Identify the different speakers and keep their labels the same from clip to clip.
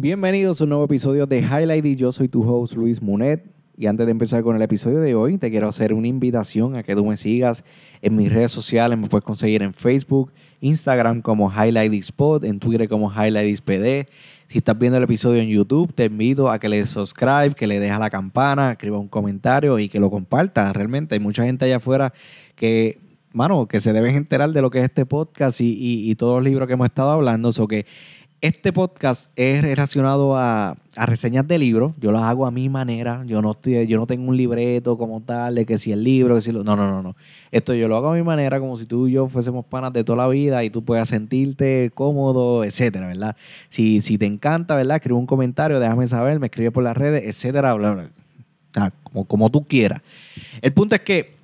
Speaker 1: Bienvenidos a un nuevo episodio de Highlight y yo soy tu host Luis Munet. Y antes de empezar con el episodio de hoy, te quiero hacer una invitación a que tú me sigas en mis redes sociales. Me puedes conseguir en Facebook, Instagram como Highlight Spot, en Twitter como Highlight PD. Si estás viendo el episodio en YouTube, te invito a que le subscribe, que le dejes la campana, escriba un comentario y que lo compartas. Realmente hay mucha gente allá afuera que mano, que se deben enterar de lo que es este podcast y, y, todos los libros que hemos estado hablando. So que este podcast es relacionado a, reseñas de libros. Yo las hago a mi manera. Yo no estoy, yo no tengo un libreto como tal de que si el libro, que si lo, no, no, no, no. Esto yo lo hago a mi manera, como si tú y yo fuésemos panas de toda la vida y tú puedas sentirte cómodo, etcétera, ¿verdad? Si, si te encanta, ¿verdad? Escribe un comentario, déjame saber, me escribe por las redes, etcétera, bla, bla. Sea, como, como tú quieras. El punto es que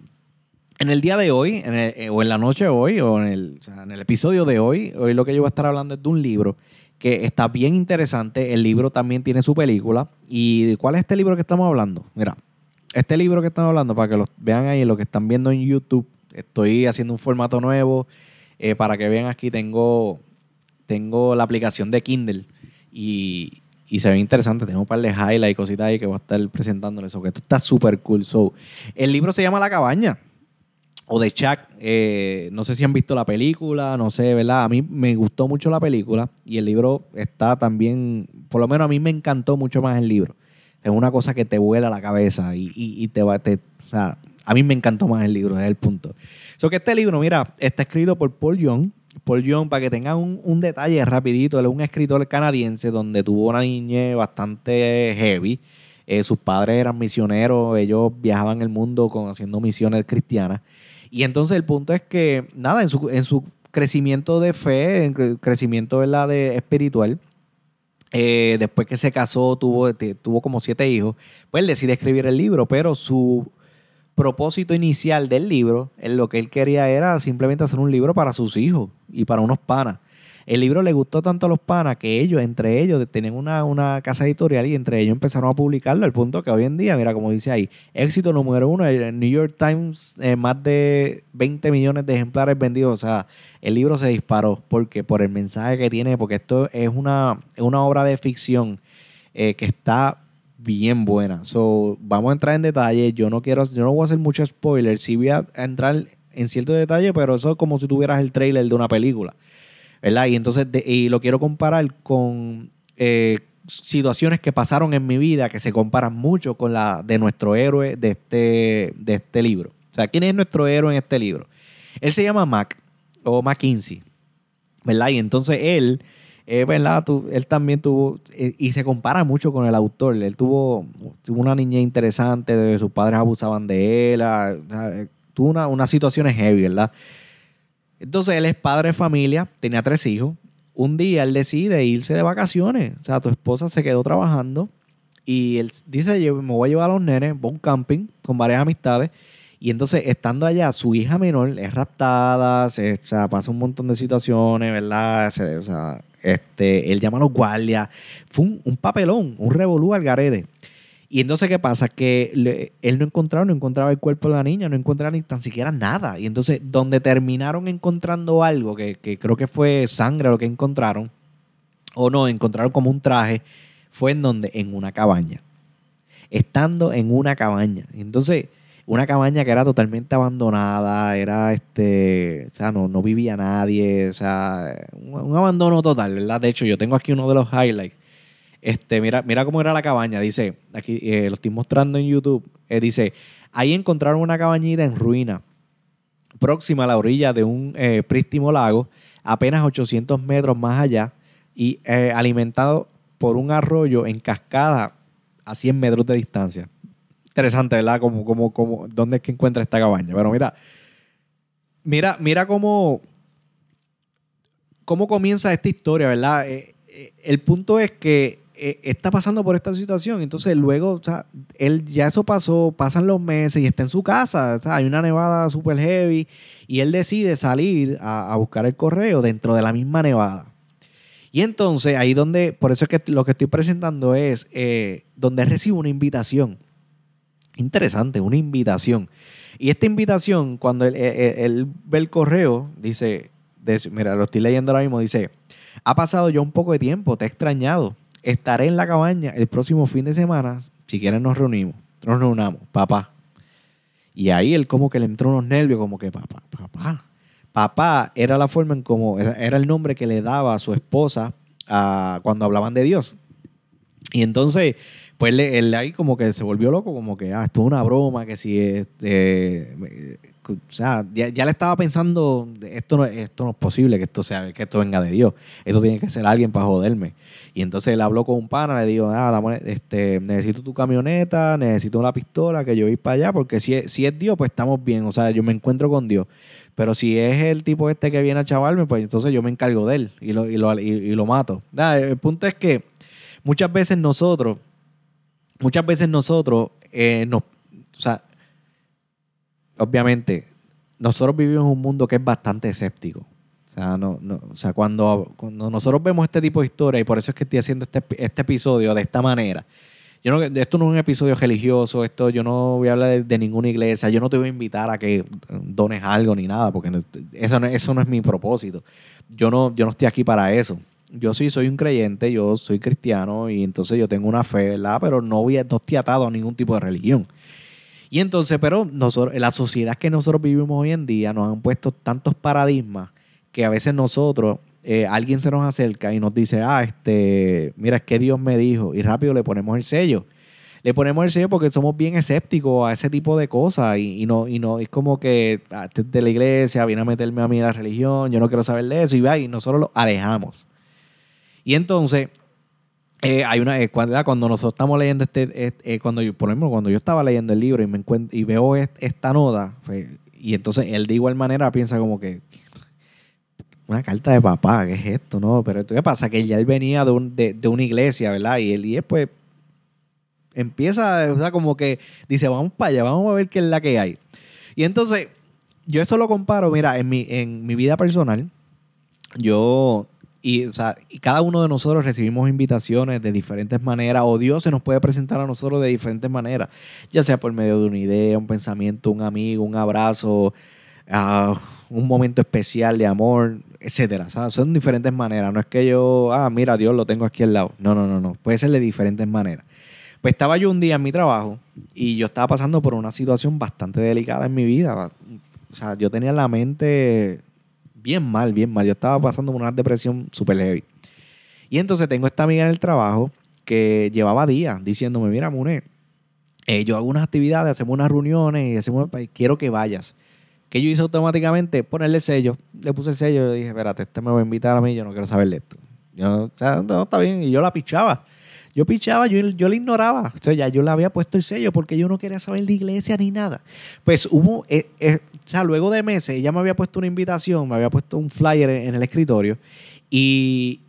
Speaker 1: en el día de hoy, eh, o en la noche de hoy, o en el, en el episodio de hoy, hoy lo que yo voy a estar hablando es de un libro que está bien interesante. El libro también tiene su película. ¿Y cuál es este libro que estamos hablando? Mira, este libro que estamos hablando, para que lo vean ahí, lo que están viendo en YouTube, estoy haciendo un formato nuevo. Eh, para que vean aquí, tengo, tengo la aplicación de Kindle y, se ve interesante. Tengo un par de highlights y cositas ahí que voy a estar presentándoles. Que esto está súper cool. So, el libro se llama La Cabaña o de Chuck. Eh, no sé si han visto la película, no sé, ¿verdad? A mí me gustó mucho la película y el libro está también, por lo menos a mí me encantó mucho más el libro. Es una cosa que te vuela la cabeza y, te va, te, o sea, a mí me encantó más el libro, es el punto. So que este libro, mira, está escrito por Paul Young. Paul Young, para que tengan un, detalle rapidito, él es un escritor canadiense donde tuvo una niñez bastante heavy. Eh, sus padres eran misioneros, ellos viajaban el mundo con, haciendo misiones cristianas. Y entonces el punto es que, nada, en su, en su crecimiento de fe, en crecimiento ¿verdad? de espiritual, eh, después que se casó, tuvo, tuvo como siete hijos, pues él decide escribir el libro, pero su propósito inicial del libro, lo que él quería era simplemente hacer un libro para sus hijos y para unos panas. El libro le gustó tanto a los panas que ellos, entre ellos, tenían una, casa editorial y entre ellos empezaron a publicarlo al punto que hoy en día, mira, como dice ahí, éxito número uno, el New York Times, eh, más de 20 millones de ejemplares vendidos. O sea, el libro se disparó porque por el mensaje que tiene, porque esto es una, una obra de ficción eh, que está bien buena. So, vamos a entrar en detalle. Yo no quiero, yo no voy a hacer mucho spoiler. Sí voy a entrar en cierto detalle, pero eso es como si tuvieras el trailer de una película. ¿Verdad? Y entonces, y lo quiero comparar con eh, situaciones que pasaron en mi vida que se comparan mucho con la de nuestro héroe de este, de este libro. O sea, ¿quién es nuestro héroe en este libro? Él se llama Mac o McKinsey, ¿verdad? Y entonces él, eh, ¿verdad? él también tuvo, eh, y se compara mucho con el autor. Él tuvo, una niña interesante, sus padres abusaban de él, tuvo una, unas situaciones heavy, ¿verdad? Entonces él es padre de familia, tenía tres hijos. Un día él decide irse de vacaciones. O sea, tu esposa se quedó trabajando y él dice, me voy a llevar a los nenes, voy a un camping con varias amistades. Y entonces, estando allá, su hija menor es raptada, se, o sea, pasa un montón de situaciones, ¿verdad? o sea, este, él llama a los guardias. Fue un, un papelón, un revolú al garete. Y entonces, ¿qué pasa? Que él no encontraba, no encontraba el cuerpo de la niña, no encontraba ni tan siquiera nada. Y entonces, donde terminaron encontrando algo, que, creo que fue sangre lo que encontraron, o no, encontraron como un traje, fue en donde, en una cabaña. Estando en una cabaña. Entonces, una cabaña que era totalmente abandonada, era este, o sea, no, no vivía nadie, o sea, un abandono total, ¿verdad? De hecho, yo tengo aquí uno de los highlights este, mira, mira cómo era la cabaña. Dice, aquí eh, lo estoy mostrando en YouTube. Eh, dice, ahí encontraron una cabañita en ruina, próxima a la orilla de un eh, prístimo lago, apenas 800 metros más allá, y alimentado por un arroyo en cascada a 100 metros de distancia. Interesante, ¿verdad? Como, como, como, ¿Dónde es que encuentra esta cabaña? Pero mira, mira, mira cómo, cómo comienza esta historia, ¿verdad? el punto es que eh, está pasando por esta situación. Entonces, luego, o sea, él ya eso pasó, pasan los meses y está en su casa. Hay una nevada super heavy y él decide salir a, buscar el correo dentro de la misma nevada. Y entonces, ahí donde, por eso es que lo que estoy presentando es eh, donde recibe una invitación. Interesante, una invitación. Y esta invitación, cuando él, ve el correo, dice, mira, lo estoy leyendo ahora mismo, dice, ha pasado ya un poco de tiempo, te he extrañado estaré en la cabaña el próximo fin de semana. Si quieren nos reunimos, nos reunamos, papá. Y ahí él como que le entró unos nervios, como que papá, papá. Papá era la forma en como, era el nombre que le daba a su esposa cuando hablaban de Dios. Y entonces, pues él, ahí como que se volvió loco, como que, ah, esto es una broma, que si, este, o sea, ya, le estaba pensando, esto no, esto no es posible que esto sea, que esto venga de Dios, esto tiene que ser alguien para joderme. Y entonces él habló con un pana, le dijo, ah, este, necesito tu camioneta, necesito una pistola, que yo voy para allá, porque si, si es Dios, pues estamos bien, o sea, yo me encuentro con Dios. Pero si es el tipo este que viene a chavarme, pues entonces yo me encargo de él y lo, y lo, y, lo mato. el punto es que muchas veces nosotros, muchas veces nosotros, eh, nos, o sea, obviamente, nosotros vivimos en un mundo que es bastante escéptico. O sea, no, no, o sea cuando, cuando nosotros vemos este tipo de historia, y por eso es que estoy haciendo este, este episodio de esta manera, yo no, esto no es un episodio religioso, esto yo no voy a hablar de, ninguna iglesia, yo no te voy a invitar a que dones algo ni nada, porque eso, no, eso no es mi propósito. Yo no, yo no estoy aquí para eso. Yo sí soy un creyente, yo soy cristiano y entonces yo tengo una fe, ¿verdad? Pero no, voy a, no estoy atado a ningún tipo de religión. Y entonces, pero nosotros, la sociedad que nosotros vivimos hoy en día nos han puesto tantos paradigmas que a veces nosotros eh, alguien se nos acerca y nos dice, ah, este, mira, es que Dios me dijo, y rápido le ponemos el sello. Le ponemos el sello porque somos bien escépticos a ese tipo de cosas y, no, y no, es como que de la iglesia viene a meterme a mí en la religión, yo no quiero saber de eso, y va, y nosotros lo alejamos. Y entonces, eh, hay una, eh, cuando, nosotros estamos leyendo este, cuando yo, por ejemplo, cuando yo estaba leyendo el libro y me encuentro, y veo esta nota, y entonces él de igual manera piensa como que, una carta de papá, ¿qué es esto? No, pero ¿qué pasa? Que ya él venía de, de, una iglesia, ¿verdad? Y él y pues empieza, o sea, como que dice, vamos para allá, vamos a ver qué es la que hay. Y entonces, yo eso lo comparo, mira, en mi, en mi vida personal, yo, y, o sea, y cada uno de nosotros recibimos invitaciones de diferentes maneras, o Dios se nos puede presentar a nosotros de diferentes maneras, ya sea por medio de una idea, un pensamiento, un amigo, un abrazo, uh, un momento especial de amor, etcétera. son diferentes maneras. No es que yo, ah, mira, Dios lo tengo aquí al lado. No, no, no, no. Puede ser de diferentes maneras. Pues estaba yo un día en mi trabajo y yo estaba pasando por una situación bastante delicada en mi vida. O sea, yo tenía la mente bien mal, bien mal. Yo estaba pasando por una depresión súper heavy. Y entonces tengo esta amiga en el trabajo que llevaba días diciéndome, mira, Mune, eh, yo hago unas actividades, hacemos unas reuniones y hacemos, quiero que vayas que yo hice automáticamente? Ponerle sello. Le puse el sello y dije, espérate, este me va a invitar a mí, yo no quiero saber de esto. Yo, o sea, no, está bien. Y yo la pichaba. Yo pichaba, yo, yo la ignoraba. O sea, ya yo le había puesto el sello porque yo no quería saber de iglesia ni nada. Pues hubo, eh, eh, o sea, luego de meses, ella me había puesto una invitación, me había puesto un flyer en, el escritorio y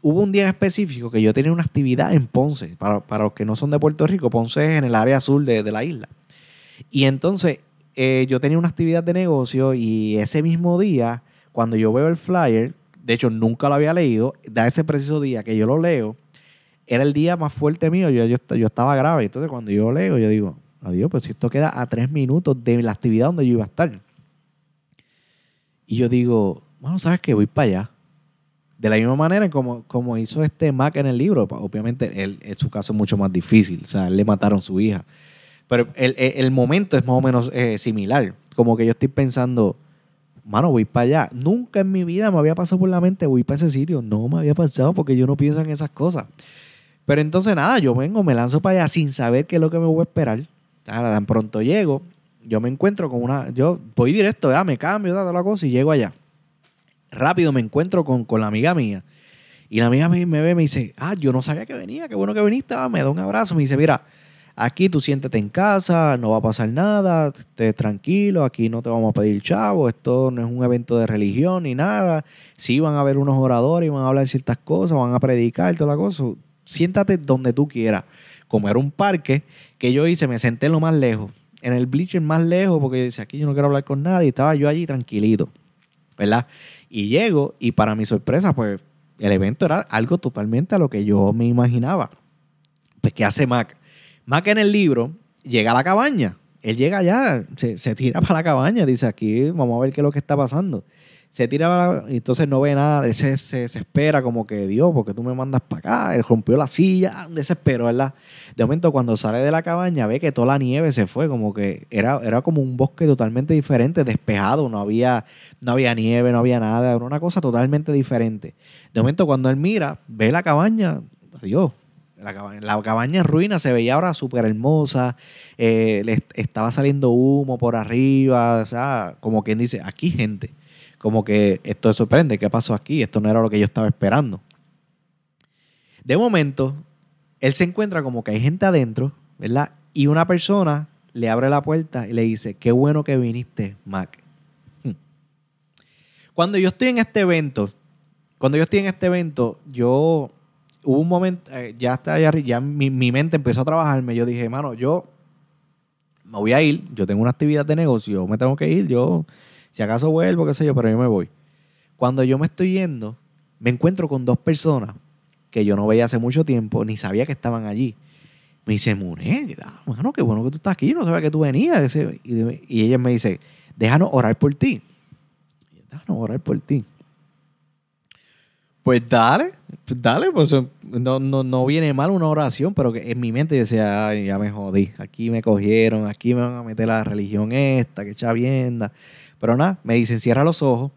Speaker 1: hubo un día específico que yo tenía una actividad en Ponce. Para, para los que no son de Puerto Rico, Ponce es en el área sur de, de la isla. Y entonces eh, yo tenía una actividad de negocio y ese mismo día, cuando yo veo el flyer, de hecho nunca lo había leído, da ese preciso día que yo lo leo, era el día más fuerte mío, yo, yo, yo estaba grave. Entonces cuando yo leo, yo digo, adiós, pues si esto queda a tres minutos de la actividad donde yo iba a estar. Y yo digo, bueno, ¿sabes qué? Voy para allá. De la misma manera como, como hizo este Mac en el libro, obviamente él, en su caso es mucho más difícil, o sea, le mataron a su hija. Pero el, momento es más o menos eh, similar. Como que yo estoy pensando, mano, voy para allá. Nunca en mi vida me había pasado por la mente, voy para ese sitio. No me había pasado porque yo no pienso en esas cosas. Pero entonces nada, yo vengo, me lanzo para allá sin saber qué es lo que me voy a esperar. Ahora, tan pronto llego, yo me encuentro con una. Yo voy directo, ya me cambio, toda la cosa y llego allá. Rápido me encuentro con, con la amiga mía. Y la amiga me, me ve me dice, ah, yo no sabía que venía, qué bueno que viniste. me da un abrazo, me dice, mira, Aquí tú siéntete en casa, no va a pasar nada, estés tranquilo, aquí no te vamos a pedir chavo, esto no es un evento de religión ni nada. Sí van a haber unos oradores y van a hablar ciertas cosas, van a predicar, toda la cosa. Siéntate donde tú quieras. Como era un parque que yo hice, me senté en lo más lejos, en el bleacher más lejos, porque dice, aquí yo no quiero hablar con nadie, estaba yo allí tranquilito, ¿verdad? Y llego y para mi sorpresa, pues el evento era algo totalmente a lo que yo me imaginaba. Pues, ¿qué hace Mac? Que en el libro, llega a la cabaña. Él llega allá, se, tira para la cabaña, dice aquí, vamos a ver qué es lo que está pasando. Se tira y entonces no ve nada, él se, se desespera como que Dios, porque tú me mandas para acá, él rompió la silla, desespero, ¿verdad? De momento cuando sale de la cabaña ve que toda la nieve se fue, como que era, era como un bosque totalmente diferente, despejado, no había, no había nieve, no había nada, era una cosa totalmente diferente. De momento cuando él mira, ve la cabaña, adiós, la cabaña, en ruina se veía ahora súper hermosa, eh, le estaba saliendo humo por arriba, o sea, como quien dice, aquí gente como que esto sorprende, ¿qué pasó aquí? Esto no era lo que yo estaba esperando. De momento, él se encuentra como que hay gente adentro, ¿verdad? Y una persona le abre la puerta y le dice, qué bueno que viniste, Mac. Hmm. Cuando yo estoy en este evento, cuando yo estoy en este evento, yo hubo un momento, eh, ya está ya mi, mi, mente empezó a trabajarme. Yo dije, mano, yo me voy a ir, yo tengo una actividad de negocio, me tengo que ir, yo si acaso vuelvo, qué sé yo, pero yo me voy. Cuando yo me estoy yendo, me encuentro con dos personas que yo no veía hace mucho tiempo, ni sabía que estaban allí. Me dice, Muné, mano, qué bueno que tú estás aquí, no sabía que tú venías. Y, ella me dice, déjanos orar por ti. Déjanos orar por ti. Pues dale, pues dale, pues no, no, viene mal una oración, pero en mi mente yo decía, ay, ya me jodí, aquí me cogieron, aquí me van a meter la religión esta, que chavienda. Pero nada, me dicen, cierra los ojos.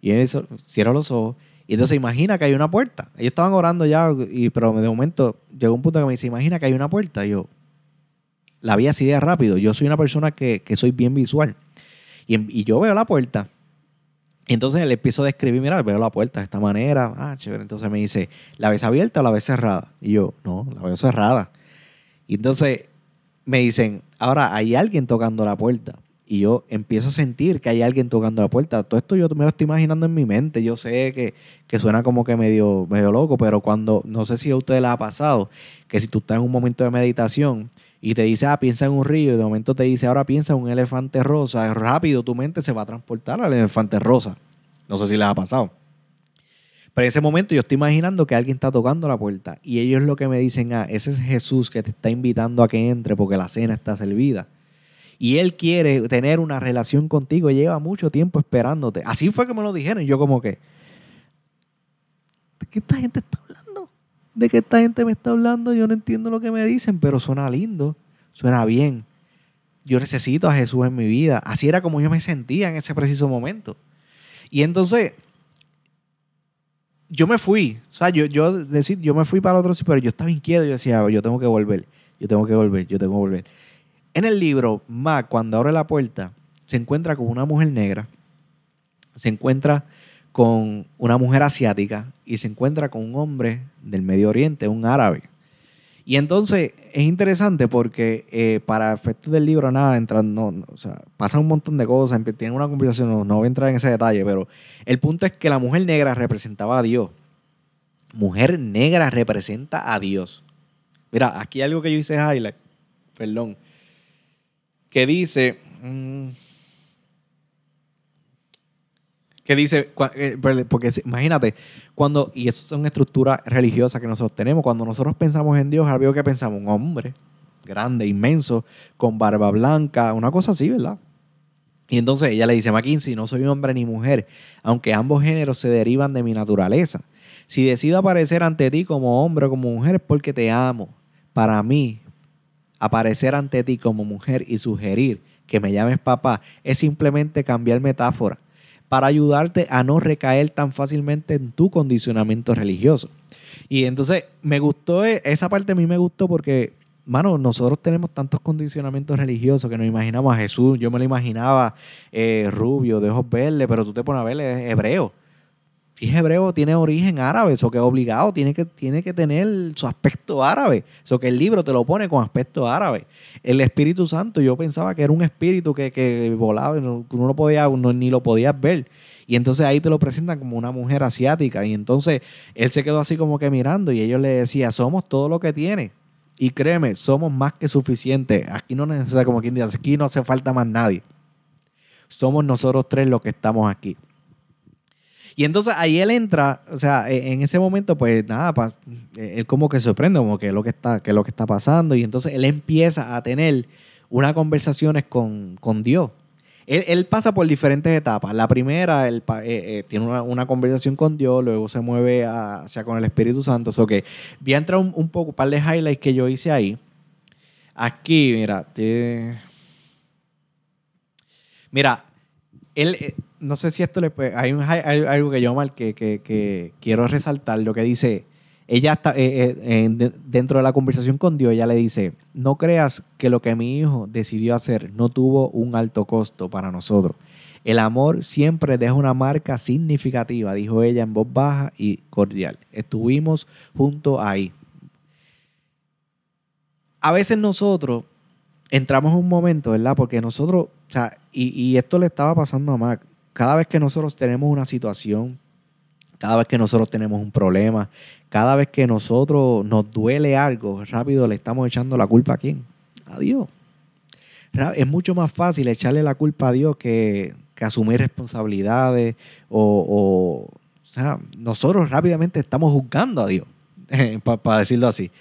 Speaker 1: Y eso, cierra los ojos. Y entonces imagina que hay una puerta. Ellos estaban orando ya, y, pero de momento llegó un punto que me dice, imagina que hay una puerta. Y yo la vi así de rápido. Yo soy una persona que, soy bien visual. Y, yo veo la puerta. Y entonces le empiezo a describir, mira, veo la puerta de esta manera. Ah, chévere. Entonces me dice, ¿la ves abierta o la ves cerrada? Y yo, no, la veo cerrada. Y entonces me dicen, ahora hay alguien tocando la puerta y yo empiezo a sentir que hay alguien tocando la puerta. Todo esto yo me lo estoy imaginando en mi mente. Yo sé que, suena como que medio, medio loco, pero cuando, no sé si a ustedes les ha pasado, que si tú estás en un momento de meditación y te dice, ah, piensa en un río, y de momento te dice, ahora piensa en un elefante rosa, rápido tu mente se va a transportar al elefante rosa. No sé si les ha pasado. Pero en ese momento yo estoy imaginando que alguien está tocando la puerta y ellos lo que me dicen, ah, ese es Jesús que te está invitando a que entre porque la cena está servida y él quiere tener una relación contigo, lleva mucho tiempo esperándote. Así fue que me lo dijeron. Y yo como que, ¿de qué esta gente está hablando? ¿De qué esta gente me está hablando? Yo no entiendo lo que me dicen, pero suena lindo, suena bien. Yo necesito a Jesús en mi vida. Así era como yo me sentía en ese preciso momento. Y entonces, yo me fui. O sea, yo, yo, decir, yo me fui para otro sitio, pero yo estaba inquieto. Yo decía, yo tengo que volver, yo tengo que volver, yo tengo que volver. En el libro, Mac, cuando abre la puerta, se encuentra con una mujer negra, se encuentra con una mujer asiática y se encuentra con un hombre del Medio Oriente, un árabe. Y entonces es interesante porque eh, para efectos del libro, nada, entran, pasan un montón de cosas, tienen una conversación, no, no voy a entrar en ese detalle, pero el punto es que la mujer negra representaba a Dios. Mujer negra representa a Dios. Mira, aquí algo que yo hice highlight, perdón que dice, mm, que dice, eh, porque imagínate, cuando, y eso son estructuras religiosas que nosotros tenemos, cuando nosotros pensamos en Dios, algo que pensamos, un hombre grande, inmenso, con barba blanca, una cosa así, ¿verdad? Y entonces ella le dice, McKinsey, no soy hombre ni mujer, aunque ambos géneros se derivan de mi naturaleza. Si decido aparecer ante ti como hombre o como mujer es porque te amo. Para mí, Aparecer ante ti como mujer y sugerir que me llames papá es simplemente cambiar metáfora para ayudarte a no recaer tan fácilmente en tu condicionamiento religioso. Y entonces me gustó, e, esa parte a mí me gustó porque, mano, nosotros tenemos tantos condicionamientos religiosos que nos imaginamos a Jesús. Yo me lo imaginaba eh, rubio, de ojos verdes, pero tú te pones a ver, es hebreo si es hebreo, tiene origen árabe, eso que es obligado, tiene que, tiene que tener su aspecto árabe. Eso que el libro te lo pone con aspecto árabe. El Espíritu Santo, yo pensaba que era un espíritu que, que volaba, no, uno no podía, ni lo podías ver. Y entonces ahí te lo presentan como una mujer asiática. Y entonces él se quedó así como que mirando y ellos le decían, somos todo lo que tiene. Y créeme, somos más que suficientes. Aquí no necesita, como quien dice, aquí no hace falta más nadie. Somos nosotros tres los que estamos aquí. Y entonces ahí él entra, o sea, e, en ese momento, pues nada, él como que sorprende, como que es lo que está, que lo que está pasando. Y entonces él empieza a tener unas conversaciones con, con Dios. él, pasa por diferentes etapas. La primera, él eh, tiene una, conversación con Dios, luego se mueve hacia con el Espíritu Santo. So que voy a entrar un, poco, un par de highlights que yo hice ahí. Aquí, mira, mira, él, eh, no sé si esto le puede, hay, algo que yo mal que, que, quiero resaltar, lo que dice, ella está dentro de la conversación con Dios, ella le dice, no creas que lo que mi hijo decidió hacer no tuvo un alto costo para nosotros. El amor siempre deja una marca significativa, dijo ella en voz baja y cordial. Estuvimos juntos ahí. A veces nosotros entramos en un momento, ¿verdad? Porque nosotros, o sea, y, y esto le estaba pasando a Mac, cada vez que nosotros tenemos una situación, cada vez que nosotros tenemos un problema, cada vez que nosotros nos duele algo, rápido le estamos echando la culpa a quién? A Dios. Es mucho más fácil echarle la culpa a Dios que, asumir responsabilidades o, o, sea, nosotros rápidamente estamos juzgando a Dios, para decirlo así.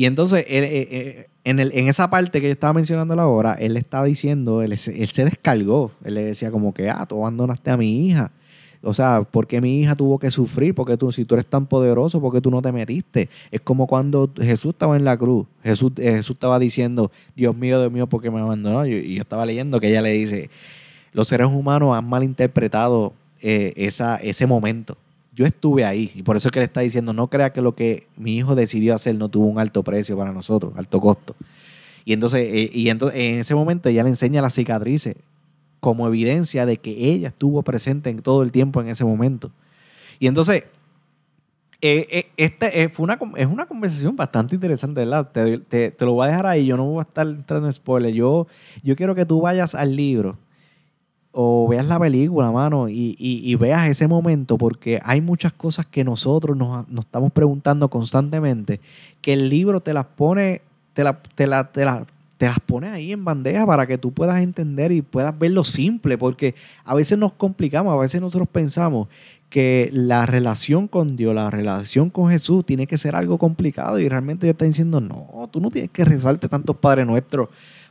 Speaker 1: Y entonces, eh, eh, en, el, en, esa parte que yo estaba mencionando ahora, él estaba diciendo, él, él, se descargó. Él le decía como que, ah, tú abandonaste a mi hija. O sea, ¿por qué mi hija tuvo que sufrir? Porque tú, si tú eres tan poderoso, ¿por qué tú no te metiste? Es como cuando Jesús estaba en la cruz. Jesús, eh, Jesús estaba diciendo, Dios mío, Dios mío, ¿por qué me abandonó? Y, yo estaba leyendo que ella le dice, los seres humanos han malinterpretado esa, ese momento. Yo estuve ahí y por eso es que le está diciendo, no crea que lo que mi hijo decidió hacer no tuvo un alto precio para nosotros, alto costo. Y entonces, eh, y entonces en ese momento ella le enseña las cicatrices como evidencia de que ella estuvo presente en todo el tiempo en ese momento. Y entonces, eh, eh, este, fue una, es una conversación bastante interesante, ¿verdad? Te, lo voy a dejar ahí, yo no voy a estar entrando en spoilers. Yo, yo quiero que tú vayas al libro o veas la película, mano, y, veas ese momento, porque hay muchas cosas que nosotros nos, estamos preguntando constantemente, que el libro te las pone, te, la, te, la, te, la, te las pone ahí en bandeja para que tú puedas entender y puedas ver lo simple, porque a veces nos complicamos, a veces nosotros pensamos que la relación con Dios, la relación con Jesús tiene que ser algo complicado y realmente Dios está diciendo, no, tú no tienes que rezarte tantos Padres Nuestros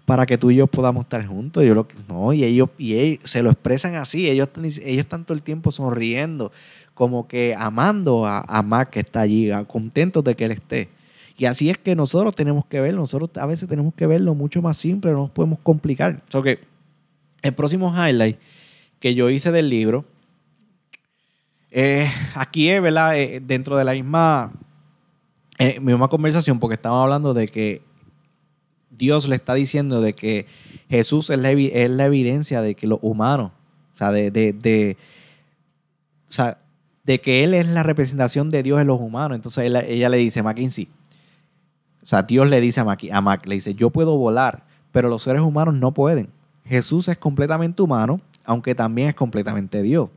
Speaker 1: para que tú y yo podamos estar juntos. Yo lo, no, y ellos, y ellos se lo expresan así, ellos, ellos están todo el tiempo sonriendo, como que amando a, a Mac que está allí, contentos de que Él esté. Y así es que nosotros tenemos que verlo. Nosotros a veces tenemos que verlo mucho más simple, no nos podemos complicar. So que el próximo highlight que yo hice del libro, eh, aquí es, ¿verdad? Eh, dentro de la misma, eh, misma conversación, porque estamos hablando de que Dios le está diciendo de que Jesús es la, evidencia de que los humanos, o sea, de, que Él es la representación de Dios en los humanos. Entonces ella le dice, McKinsey, o sea, Dios le dice a Mac, le dice, yo puedo volar, pero los seres humanos no pueden. Jesús es completamente humano, aunque también es completamente Dios.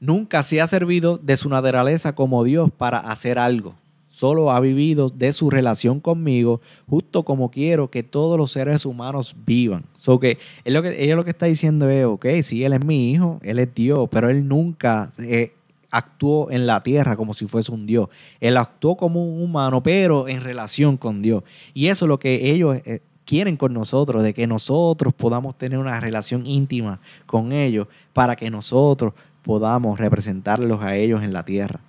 Speaker 1: Nunca se ha servido de su naturaleza como Dios para hacer algo. Solo ha vivido de su relación conmigo, justo como quiero que todos los seres humanos vivan. So que, es lo que ella lo que está diciendo es, ok, sí, él es mi hijo, él es Dios, pero él nunca eh, actuó en la tierra como si fuese un Dios. Él actuó como un humano, pero en relación con Dios. Y eso es lo que ellos eh, quieren con nosotros, de que nosotros podamos tener una relación íntima con ellos para que nosotros podamos representarlos a ellos en la tierra.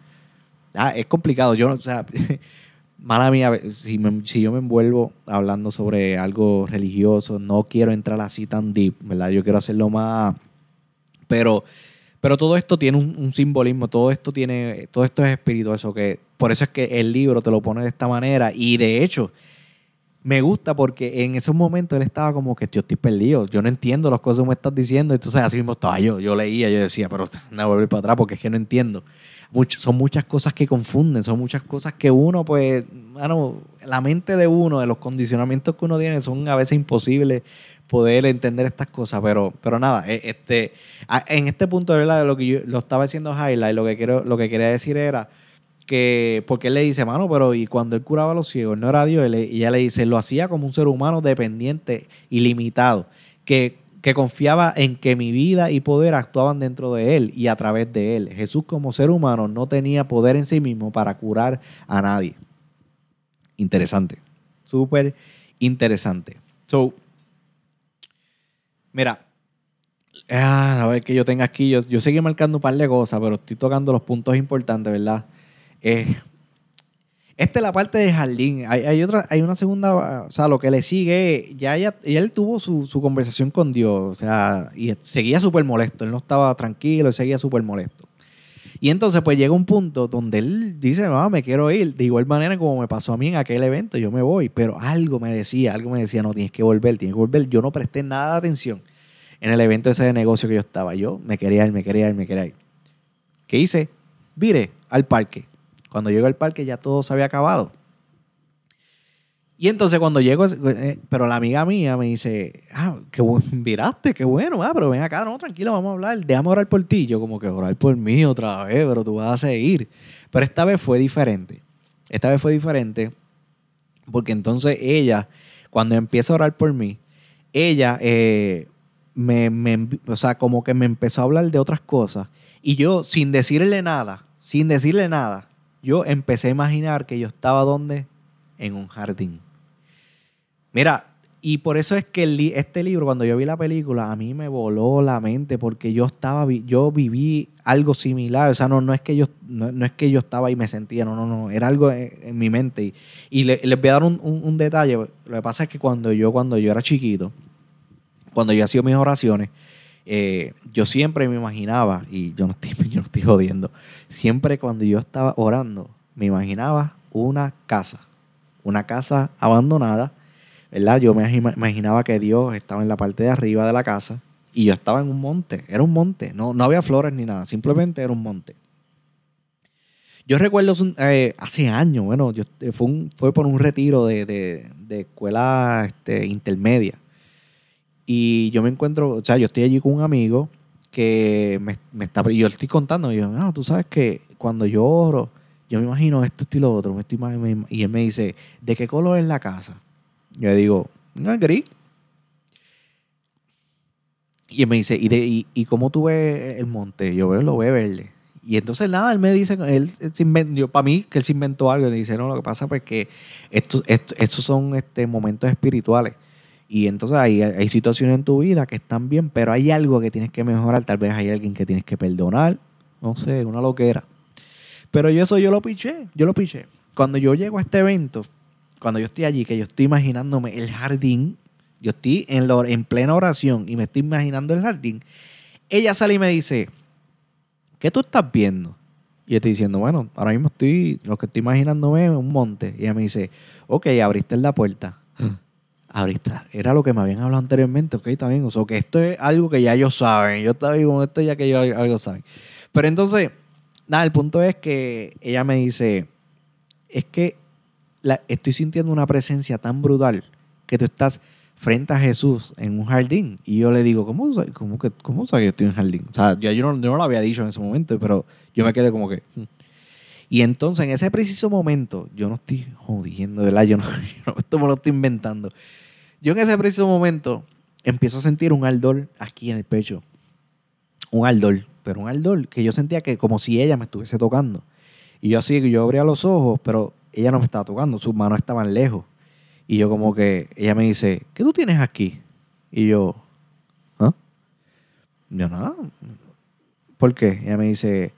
Speaker 1: Ah, es complicado. Yo, o sea, mala mía, si, yo me envuelvo hablando sobre algo religioso, no quiero entrar así tan deep, ¿verdad? Yo quiero hacerlo más... Pero pero todo esto tiene un, simbolismo, todo esto tiene, todo esto es espirituoso, que por eso es que el libro te lo pone de esta manera. Y de hecho, me gusta porque en esos momentos él estaba como que yo estoy perdido, yo no entiendo las cosas que me estás diciendo. Entonces así mismo estaba yo, yo leía, yo decía, pero no voy a volver para atrás porque es que no entiendo. Son muchas cosas que confunden, son muchas cosas que uno, pues, bueno, la mente de uno, de los condicionamientos que uno tiene, son a veces imposibles poder entender estas cosas, pero, pero nada, e, este, en este punto de verdad, lo que yo lo estaba haciendo highlight, lo que quiero, lo que quería decir era que, porque él le dice, mano, pero y cuando él curaba a los ciegos, no era Dios, y ella le dice, lo hacía como un ser humano dependiente y limitado, que, que confiaba en que mi vida y poder actuaban dentro de él y a través de él. Jesús como ser humano no tenía poder en sí mismo para curar a nadie. Interesante, súper interesante. So, Mira, ah, a ver que yo tenga aquí. Yo, yo seguí marcando un par de cosas, pero estoy tocando los puntos importantes, ¿verdad? Eh, esta es la parte del jardín. Hay, otra, hay una segunda, o sea, lo que le sigue, ya ella, él tuvo su, conversación con Dios, o sea, y seguía súper molesto. Él no estaba tranquilo, él seguía súper molesto. Y entonces, pues llega un punto donde él dice, mamá, me quiero ir. De igual manera como me pasó a mí en aquel evento, yo me voy. Pero algo me decía, algo me decía, no, tienes que volver, tienes que volver. Yo no presté nada de atención en el evento ese de negocio que yo estaba. Yo me quería ir, me quería ir, me quería ir. ¿Qué hice? Vire al parque. Cuando llego al parque ya todo se había acabado. Y entonces cuando llego, eh, pero la amiga mía me dice, ah, qué bueno, miraste, qué bueno, ah, pero ven acá, no, tranquilo, vamos a hablar, déjame orar por ti. Yo como que orar por mí otra vez, pero tú vas a seguir. Pero esta vez fue diferente. Esta vez fue diferente porque entonces ella, cuando empieza a orar por mí, ella eh, me, me, o sea, como que me empezó a hablar de otras cosas. Y yo, sin decirle nada, sin decirle nada, yo empecé a imaginar que yo estaba donde? En un jardín. Mira, y por eso es que este libro, cuando yo vi la película, a mí me voló la mente porque yo estaba, yo viví algo similar. O sea, no, no, es, que yo, no, es que yo estaba y me sentía, no, no, no, era algo en, mi mente. Y, les voy a dar un, un, detalle. Lo que pasa es que cuando yo, cuando yo era chiquito, cuando yo hacía mis oraciones, eh, yo siempre me imaginaba, y yo no, estoy, yo no estoy jodiendo, siempre cuando yo estaba orando, me imaginaba una casa, una casa abandonada, ¿verdad? Yo me imaginaba que Dios estaba en la parte de arriba de la casa y yo estaba en un monte, era un monte, no, no había flores ni nada, simplemente era un monte. Yo recuerdo eh, hace años, bueno, yo, fue, fue por un retiro de, de escuela este, intermedia. Y yo me encuentro, o sea, yo estoy allí con un amigo que me, me está, yo le estoy contando, y yo, no, tú sabes que cuando yo oro, yo me imagino esto, esto y lo otro, me estoy, y él me dice, ¿de qué color es la casa? Yo le digo, no, gris. Y él me dice, ¿y, de, y, cómo tú ves el monte? Yo veo, lo veo verde. Y entonces nada, él me dice, él, se inventó, para mí que él se inventó algo, y me dice, no, lo que pasa es que estos, estos, son este, momentos espirituales. Y entonces hay, hay situaciones en tu vida que están bien, pero hay algo que tienes que mejorar. Tal vez hay alguien que tienes que perdonar. No sé, una loquera. Pero yo eso yo lo piché, yo lo piché. Cuando yo llego a este evento, cuando yo estoy allí, que yo estoy imaginándome el jardín, yo estoy en, en plena oración y me estoy imaginando el jardín, ella sale y me dice, ¿qué tú estás viendo? Y yo estoy diciendo, bueno, ahora mismo estoy, lo que estoy imaginándome es un monte. Y ella me dice, ok, abriste la puerta. Ahorita era lo que me habían hablado anteriormente, ok, también, o sea, que esto es algo que ya ellos saben, yo estaba con esto ya que ellos algo saben. Pero entonces, nada, el punto es que ella me dice, es que estoy sintiendo una presencia tan brutal que tú estás frente a Jesús en un jardín. Y yo le digo, ¿cómo, cómo, que, cómo sabes que estoy en jardín? O sea, yo, yo no lo había dicho en ese momento, pero yo me quedé como que... Hmm". Y entonces, en ese preciso momento, yo no estoy jodiendo, ¿verdad? Yo yo no esto me lo estoy inventando. Yo en ese preciso momento empiezo a sentir un ardor aquí en el pecho. Un ardor, pero un ardor que yo sentía que como si ella me estuviese tocando. Y yo así, yo abría los ojos, pero ella no me estaba tocando, sus manos estaban lejos. Y yo como que, ella me dice, ¿qué tú tienes aquí? Y yo, ¿ah? Yo nada. ¿Por qué? Ella me dice,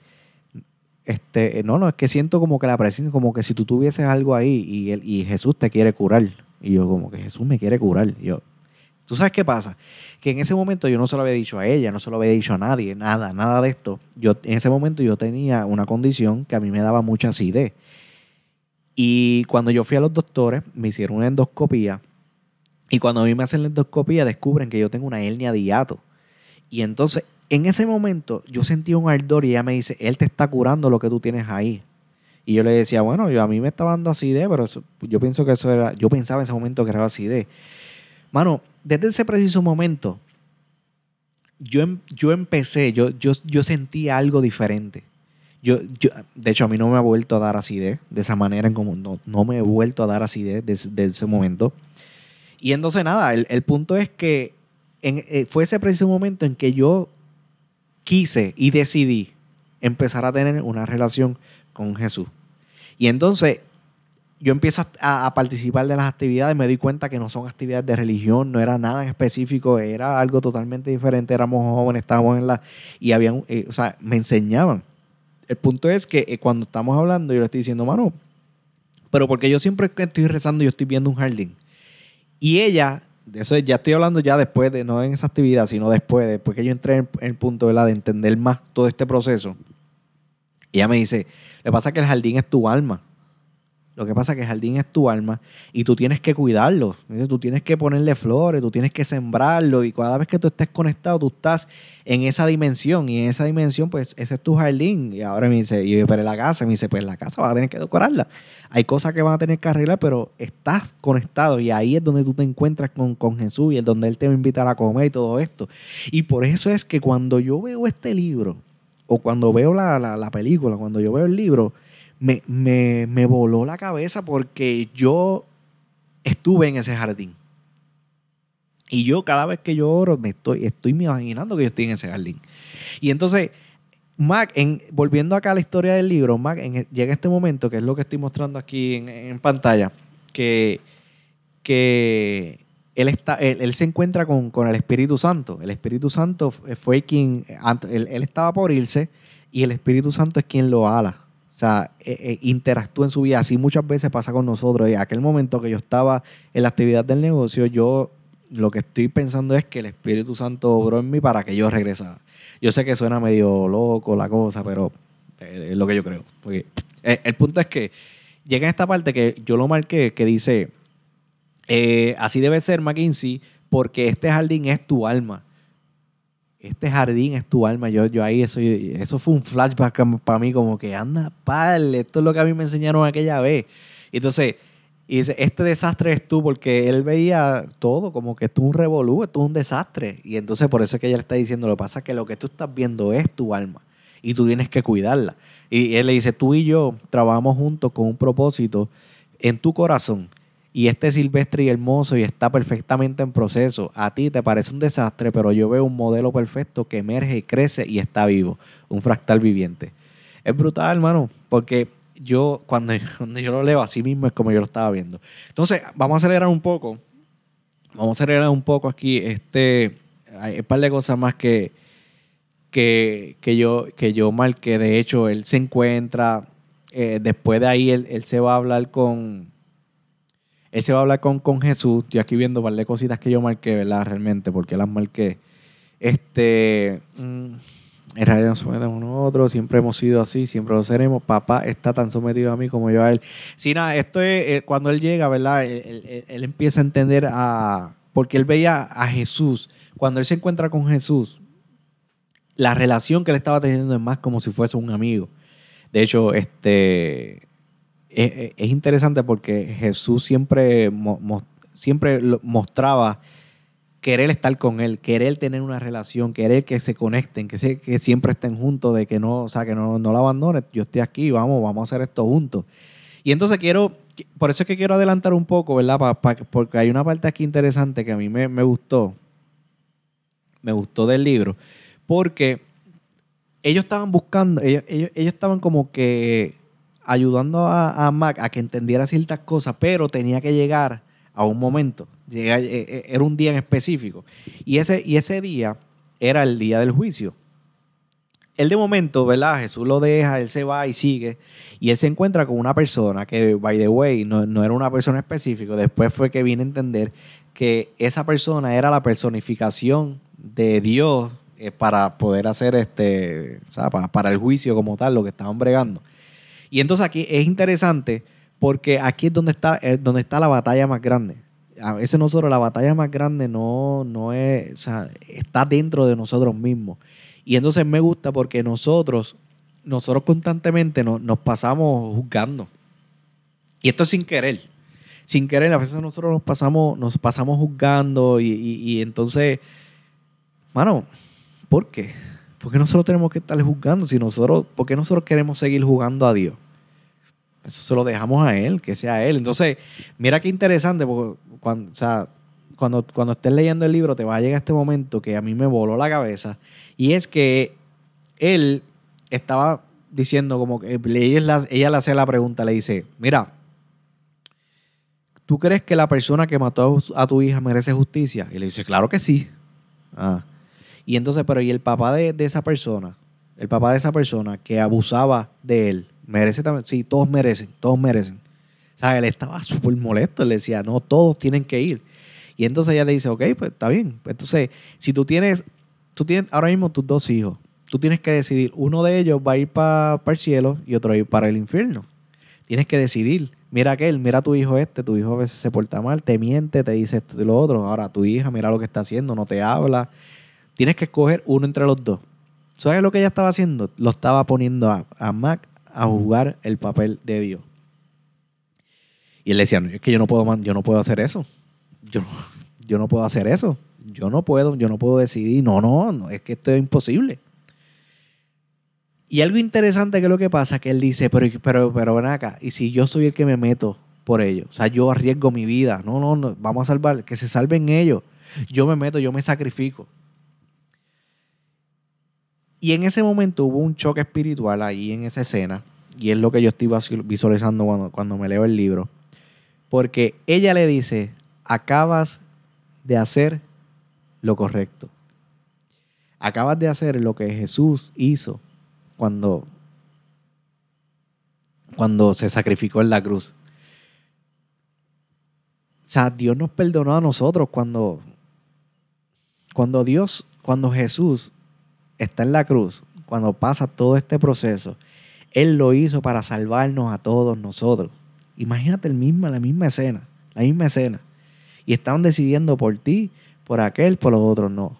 Speaker 1: este, no, no, es que siento como que la presencia, como que si tú tuvieses algo ahí y, y Jesús te quiere curar. Y yo como que Jesús me quiere curar. Yo, ¿tú sabes qué pasa? Que en ese momento yo no se lo había dicho a ella, no se lo había dicho a nadie, nada, nada de esto. Yo, en ese momento yo tenía una condición que a mí me daba mucha acidez. Y cuando yo fui a los doctores, me hicieron una endoscopía. Y cuando a mí me hacen la endoscopía, descubren que yo tengo una hernia de hiato. Y entonces en ese momento yo sentí un ardor y ella me dice, Él te está curando lo que tú tienes ahí. Y yo le decía, bueno, yo, a mí me estaba dando acidez, pero yo pienso que eso era, yo pensaba en ese momento que era acidez. Mano, desde ese preciso momento, yo, em, yo empecé, yo, yo, yo sentí algo diferente. Yo, yo, de hecho, a mí no me ha vuelto a dar acidez de esa manera, en como no, no me he vuelto a dar acidez desde, ese momento. Y entonces, nada, el, el punto es que eh, fue ese preciso momento en que yo quise y decidí empezar a tener una relación con Jesús. Y entonces yo empiezo a, participar de las actividades, me di cuenta que no son actividades de religión, no era nada en específico, era algo totalmente diferente, éramos jóvenes, estábamos en la... y habían, eh, o sea, me enseñaban. El punto es que eh, cuando estamos hablando, yo le estoy diciendo, mano, pero porque yo siempre estoy rezando, yo estoy viendo un jardín. Y ella, eso ya estoy hablando ya después de, no en esa actividad, sino después, después que yo entré en, el punto de entender más todo este proceso. ella me dice, le pasa que el jardín es tu alma. Lo que pasa es que el jardín es tu alma y tú tienes que cuidarlo. Tú tienes que ponerle flores, tú tienes que sembrarlo y cada vez que tú estés conectado, tú estás en esa dimensión y en esa dimensión, pues ese es tu jardín. Y ahora me dice, y yo, la casa, me dice, pues la casa vas a tener que decorarla. Hay cosas que van a tener que arreglar, pero estás conectado y ahí es donde tú te encuentras con, con Jesús y es donde Él te va a invitar a comer y todo esto. Y por eso es que cuando yo veo este libro o cuando veo la, la película, cuando yo veo el libro, me, voló la cabeza porque yo estuve en ese jardín. Y yo cada vez que yo oro me estoy, estoy imaginando que yo estoy en ese jardín. Y entonces, Mac, en, volviendo acá a la historia del libro, Mac llega este momento, que es lo que estoy mostrando aquí en, pantalla, que, que él, está, él, se encuentra con, el Espíritu Santo. El Espíritu Santo fue quien, él, él, estaba por irse y el Espíritu Santo es quien lo ala. O sea, eh, eh, interactúa en su vida. Así muchas veces pasa con nosotros. Y aquel momento que yo estaba en la actividad del negocio, yo lo que estoy pensando es que el Espíritu Santo obró en mí para que yo regresara. Yo sé que suena medio loco la cosa, pero eh, es lo que yo creo. Porque, el punto es que llega esta parte que yo lo marqué, que dice, así debe ser McKinsey, porque este jardín es tu alma este jardín es tu alma. Yo, yo ahí, eso, eso fue un flashback para mí, como que anda, pal, esto es lo que a mí me enseñaron aquella vez. Entonces, dice, este desastre es tú, porque él veía todo como que es un revolú, es un desastre. Y entonces por eso es que ella le está diciendo, lo que pasa es que lo que tú estás viendo es tu alma y tú tienes que cuidarla. Y él le dice, tú y yo trabajamos juntos con un propósito en tu corazón y este silvestre y hermoso y está perfectamente en proceso. A ti te parece un desastre, pero yo veo un modelo perfecto que emerge crece y está vivo, un fractal viviente. Es brutal, hermano, porque yo cuando, yo lo leo así mismo es como yo lo estaba viendo. Entonces, vamos a acelerar un poco. Vamos a acelerar un poco aquí. Este, hay un par de cosas más que, que, yo, que yo marqué. De hecho, él se encuentra, eh, después de ahí él se va a hablar con, él se va a hablar con, con Jesús. Estoy aquí viendo un par de cositas que yo marqué, ¿verdad? Realmente, porque las marqué. Este. Mm, en realidad nos sometemos uno a otro, siempre hemos sido así, siempre lo seremos. Papá está tan sometido a mí como yo a él. Sí, nada, esto es eh, cuando él llega, ¿verdad? Él, él, empieza a entender a. Porque él veía a Jesús. Cuando él se encuentra con Jesús, la relación que él estaba teniendo es más como si fuese un amigo. De hecho, este es, interesante porque Jesús siempre, siempre mostraba querer estar con él, querer tener una relación, querer que se conecten, que, que siempre estén juntos, de que no, o sea, que no, no la abandones. Yo estoy aquí, vamos, vamos a hacer esto juntos. Y entonces quiero, por eso es que quiero adelantar un poco, ¿verdad? porque hay una parte aquí interesante que a mí me, gustó, me gustó del libro, porque ellos estaban buscando, ellos, ellos estaban como que ayudando a, Mac a que entendiera ciertas cosas, pero tenía que llegar a un momento. Eh, eh, era un día en específico. Y ese, y ese día era el día del juicio. Él de momento, ¿verdad? Jesús lo deja, él se va y sigue. Y él se encuentra con una persona que, by the way, no, no era una persona específica. Después fue que vine a entender que esa persona era la personificación de Dios eh, para poder hacer este, para, para, el juicio como tal, lo que estaban bregando. Y entonces aquí es interesante porque aquí es donde está, donde está la batalla más grande. A veces nosotros la batalla más grande no, no es, está dentro de nosotros mismos. Y entonces me gusta porque nosotros, nosotros constantemente nos, pasamos juzgando. Y esto es sin querer. Sin querer, a veces nosotros nos pasamos, nos pasamos juzgando y, y entonces, mano, ¿por qué? ¿Por qué nosotros tenemos que estar juzgando? Si nosotros, ¿Por qué nosotros queremos seguir jugando a Dios? Eso se lo dejamos a Él, que sea Él. Entonces, mira qué interesante, porque cuando, o sea, cuando, cuando estés leyendo el libro te va a llegar este momento que a mí me voló la cabeza. Y es que Él estaba diciendo como que ella, ella le hace la pregunta, le dice, mira, ¿tú crees que la persona que mató a tu hija merece justicia? Y le dice, claro que sí. Ah. Y entonces, pero ¿y el papá de, esa persona? El papá de esa persona que abusaba de él, merece también. Sí, todos merecen, todos merecen. O sea, él estaba súper molesto. Él decía, no, todos tienen que ir. Y entonces ella le dice, ok, pues está bien. Entonces, si tú tienes, tú tienes ahora mismo tus dos hijos, tú tienes que decidir, uno de ellos va a ir para el cielo y otro va a ir para el infierno. Tienes que decidir mira aquel, mira a tu hijo este, tu hijo a veces se porta mal, te miente, te dice esto y lo otro. Ahora tu hija, mira lo que está haciendo, no te habla. Tienes que escoger uno entre los dos. ¿Sabes lo que ella estaba haciendo? Lo estaba poniendo a, Mac a jugar el papel de Dios. Y él le decía, es que yo no puedo, yo no puedo hacer eso. Yo, yo no puedo hacer eso. Yo no puedo, yo no puedo decidir. No, no, no, es que esto es imposible. Y algo interesante que es lo que pasa, que él dice, pero, pero, pero ven acá, y si yo soy el que me meto por ellos, o sea, yo arriesgo mi vida, no, no, no, vamos a salvar, que se salven ellos, yo me meto, yo me sacrifico. Y en ese momento hubo un choque espiritual ahí en esa escena, y es lo que yo estoy visualizando cuando, cuando me leo el libro, porque ella le dice, acabas de hacer lo correcto. Acabas de hacer lo que Jesús hizo cuando, cuando se sacrificó en la cruz. O sea, Dios nos perdonó a nosotros cuando, cuando Dios, cuando Jesús está en la cruz, cuando pasa todo este proceso, Él lo hizo para salvarnos a todos nosotros. Imagínate el mismo, la misma escena, la misma escena. Y estaban decidiendo por ti, por aquel, por los otros no.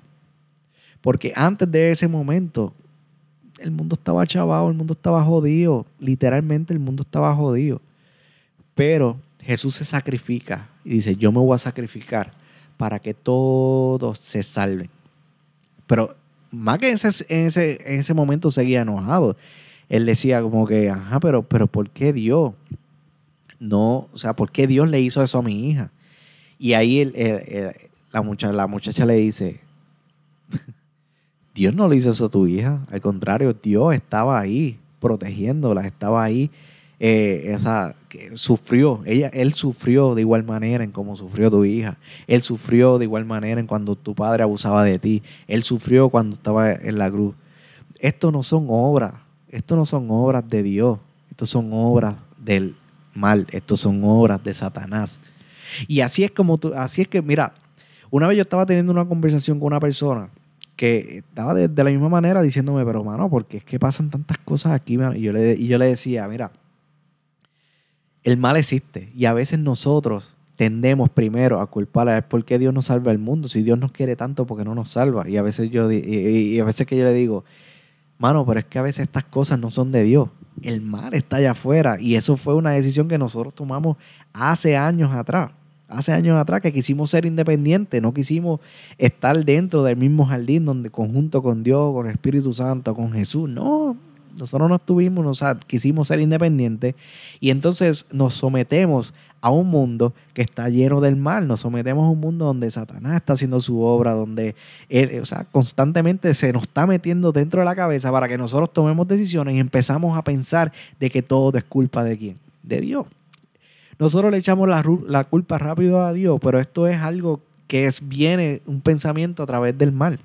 Speaker 1: Porque antes de ese momento, el mundo estaba chavado, el mundo estaba jodido. Literalmente el mundo estaba jodido. Pero Jesús se sacrifica y dice, yo me voy a sacrificar para que todos se salven. Pero más que en ese, en ese, momento seguía enojado. Él decía como que, ajá, pero, pero ¿por qué Dios? No, o sea, ¿por qué Dios le hizo eso a mi hija? Y ahí la, muchacha, la muchacha le dice, Dios no le hizo eso a tu hija. Al contrario, Dios estaba ahí protegiéndola, estaba ahí. Eh, sufrió, ella, él sufrió de igual manera en como sufrió tu hija. Él sufrió de igual manera en cuando tu padre abusaba de ti. Él sufrió cuando estaba en la cruz. Esto no son obras, esto no son obras de Dios, esto son obras del mal, esto son obras de Satanás. Y así es como tú, así es que, mira, una vez yo estaba teniendo una conversación con una persona que estaba de, la misma manera diciéndome, pero mano, porque es que pasan tantas cosas aquí? Y yo, le, y yo le decía, mira, el mal existe y a veces nosotros tendemos primero a culpar a por qué Dios no salva el mundo. Si Dios nos quiere tanto, porque no nos salva? Y a veces yo y, a veces que yo le digo, mano, pero es que a veces estas cosas no son de Dios. El mal está allá afuera y eso fue una decisión que nosotros tomamos hace años atrás hace años atrás que quisimos ser independientes, no quisimos estar dentro del mismo jardín donde conjunto con Dios, con el Espíritu Santo, con Jesús. No, nosotros no estuvimos, quisimos ser independientes y entonces nos sometemos a un mundo que está lleno del mal, nos sometemos a un mundo donde Satanás está haciendo su obra, donde él, o sea, constantemente se nos está metiendo dentro de la cabeza para que nosotros tomemos decisiones y empezamos a pensar de que todo es culpa de quién, de Dios. Nosotros le echamos la, culpa rápido a Dios, pero esto es algo que es, viene un pensamiento a través del mal.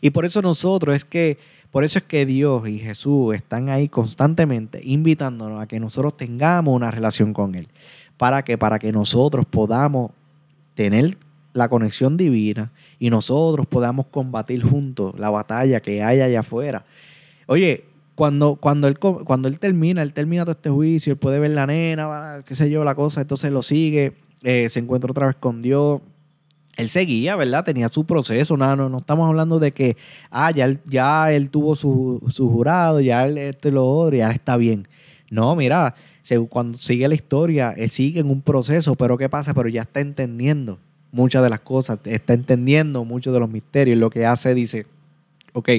Speaker 1: Y por eso nosotros es que, por eso es que Dios y Jesús están ahí constantemente invitándonos a que nosotros tengamos una relación con Él. ¿Para que Para que nosotros podamos tener la conexión divina y nosotros podamos combatir juntos la batalla que hay allá afuera. Oye, cuando, cuando, él, cuando él termina, él termina todo este juicio, él puede ver la nena, qué sé yo, la cosa, entonces lo sigue, eh, se encuentra otra vez con Dios. Él seguía, ¿verdad? Tenía su proceso, no, no, no estamos hablando de que, ah, ya él, ya él tuvo su, jurado, ya él este lo otro, ya está bien. No, mira, cuando sigue la historia, él sigue en un proceso, pero ¿qué pasa? Pero ya está entendiendo muchas de las cosas, está entendiendo muchos de los misterios. Lo que hace, dice, ok,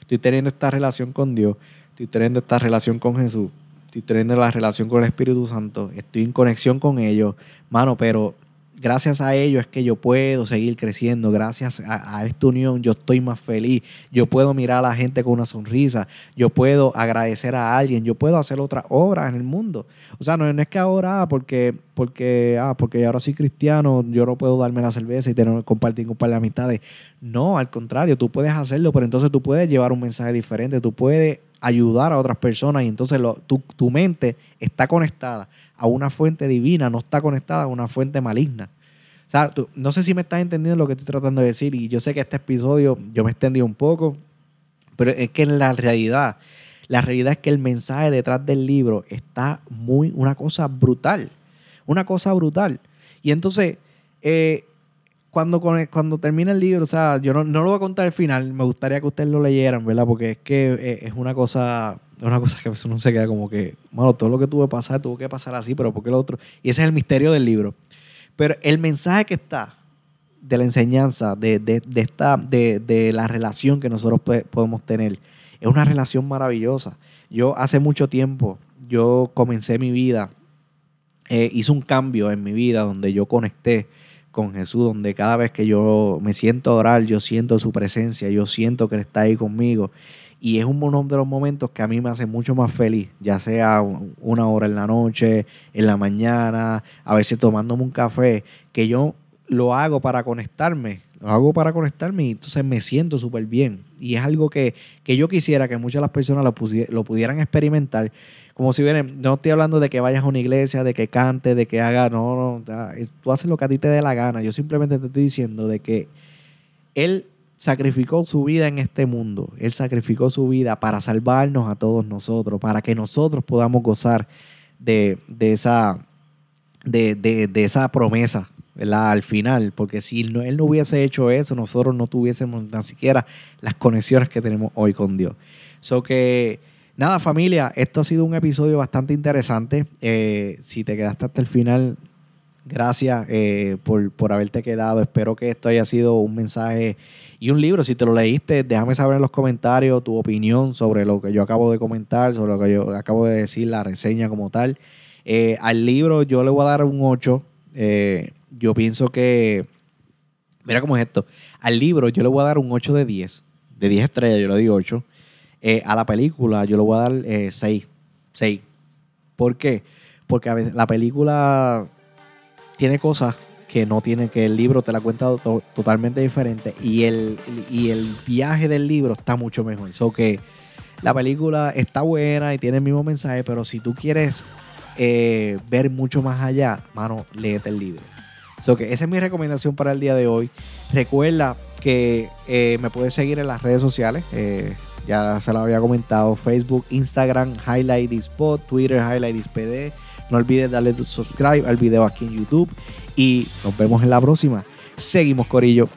Speaker 1: estoy teniendo esta relación con Dios, estoy teniendo esta relación con Jesús, estoy teniendo la relación con el Espíritu Santo, estoy en conexión con ellos, mano, pero gracias a ello es que yo puedo seguir creciendo, gracias a, esta unión yo estoy más feliz, yo puedo mirar a la gente con una sonrisa, yo puedo agradecer a alguien, yo puedo hacer otra obra en el mundo. O sea, no, es que ahora, ah, porque, porque, ah, porque ahora soy cristiano, yo no puedo darme la cerveza y tener, compartir un par de amistades. No, al contrario, tú puedes hacerlo, pero entonces tú puedes llevar un mensaje diferente, tú puedes ayudar a otras personas y entonces tu, mente está conectada a una fuente divina, no está conectada a una fuente maligna. O sea, no sé si me estás entendiendo lo que estoy tratando de decir y yo sé que este episodio yo me extendí un poco, pero es que en la realidad, la realidad es que el mensaje detrás del libro está muy, una cosa brutal, una cosa brutal. Y entonces, eh, cuando, cuando termina el libro, o sea, yo no, lo voy a contar al final, me gustaría que ustedes lo leyeran, ¿verdad? Porque es que eh, es una cosa, una cosa que uno se queda como que, bueno, todo lo que tuvo que pasar, tuvo que pasar así, pero ¿por qué lo otro? Y ese es el misterio del libro. Pero el mensaje que está de la enseñanza, de, de, esta, de, la relación que nosotros podemos tener, es una relación maravillosa. Yo hace mucho tiempo, yo comencé mi vida, eh, hice un cambio en mi vida donde yo conecté con Jesús, donde cada vez que yo me siento a orar, yo siento su presencia, yo siento que está ahí conmigo. Y es uno de los momentos que a mí me hace mucho más feliz, ya sea una hora en la noche, en la mañana, a veces tomándome un café, que yo lo hago para conectarme, lo hago para conectarme y entonces me siento súper bien. Y es algo que, yo quisiera que muchas de las personas lo pudieran experimentar como si vienen, no estoy hablando de que vayas a una iglesia, de que cante, de que haga, no, no, tú haces lo que a ti te dé la gana. Yo simplemente te estoy diciendo de que Él sacrificó su vida en este mundo. Él sacrificó su vida para salvarnos a todos nosotros, para que nosotros podamos gozar de, esa, de, esa promesa al final, porque si no, Él no hubiese hecho eso, nosotros no tuviésemos ni siquiera las conexiones que tenemos hoy con Dios. So que Nada, familia, esto ha sido un episodio bastante interesante. Eh, si te quedaste hasta el final, gracias eh, por, haberte quedado. Espero que esto haya sido un mensaje y un libro. Si te lo leíste, déjame saber en los comentarios tu opinión sobre lo que yo acabo de comentar, sobre lo que yo acabo de decir, la reseña como tal. Eh, al libro yo le voy a dar un 8. yo pienso que... Mira cómo es esto. Al libro yo le voy a dar un 8 de 10. De 10 estrellas, yo le doy 8. Eh, a la película yo le voy a dar 6. Eh, 6. ¿Por qué? Porque a veces la película tiene cosas que no tiene, que el libro te la cuenta totalmente diferente y el, y el viaje del libro está mucho mejor. So que la película está buena y tiene el mismo mensaje, pero si tú quieres eh, ver mucho más allá, mano, léete el libro. So que esa es mi recomendación para el día de hoy. Recuerda que me puedes seguir en las redes sociales. Ya se lo había comentado. Facebook, Instagram, Highlight Twitter, Highlight. No olvides darle subscribe al video aquí en YouTube. Y nos vemos en la próxima. Seguimos, Corillo.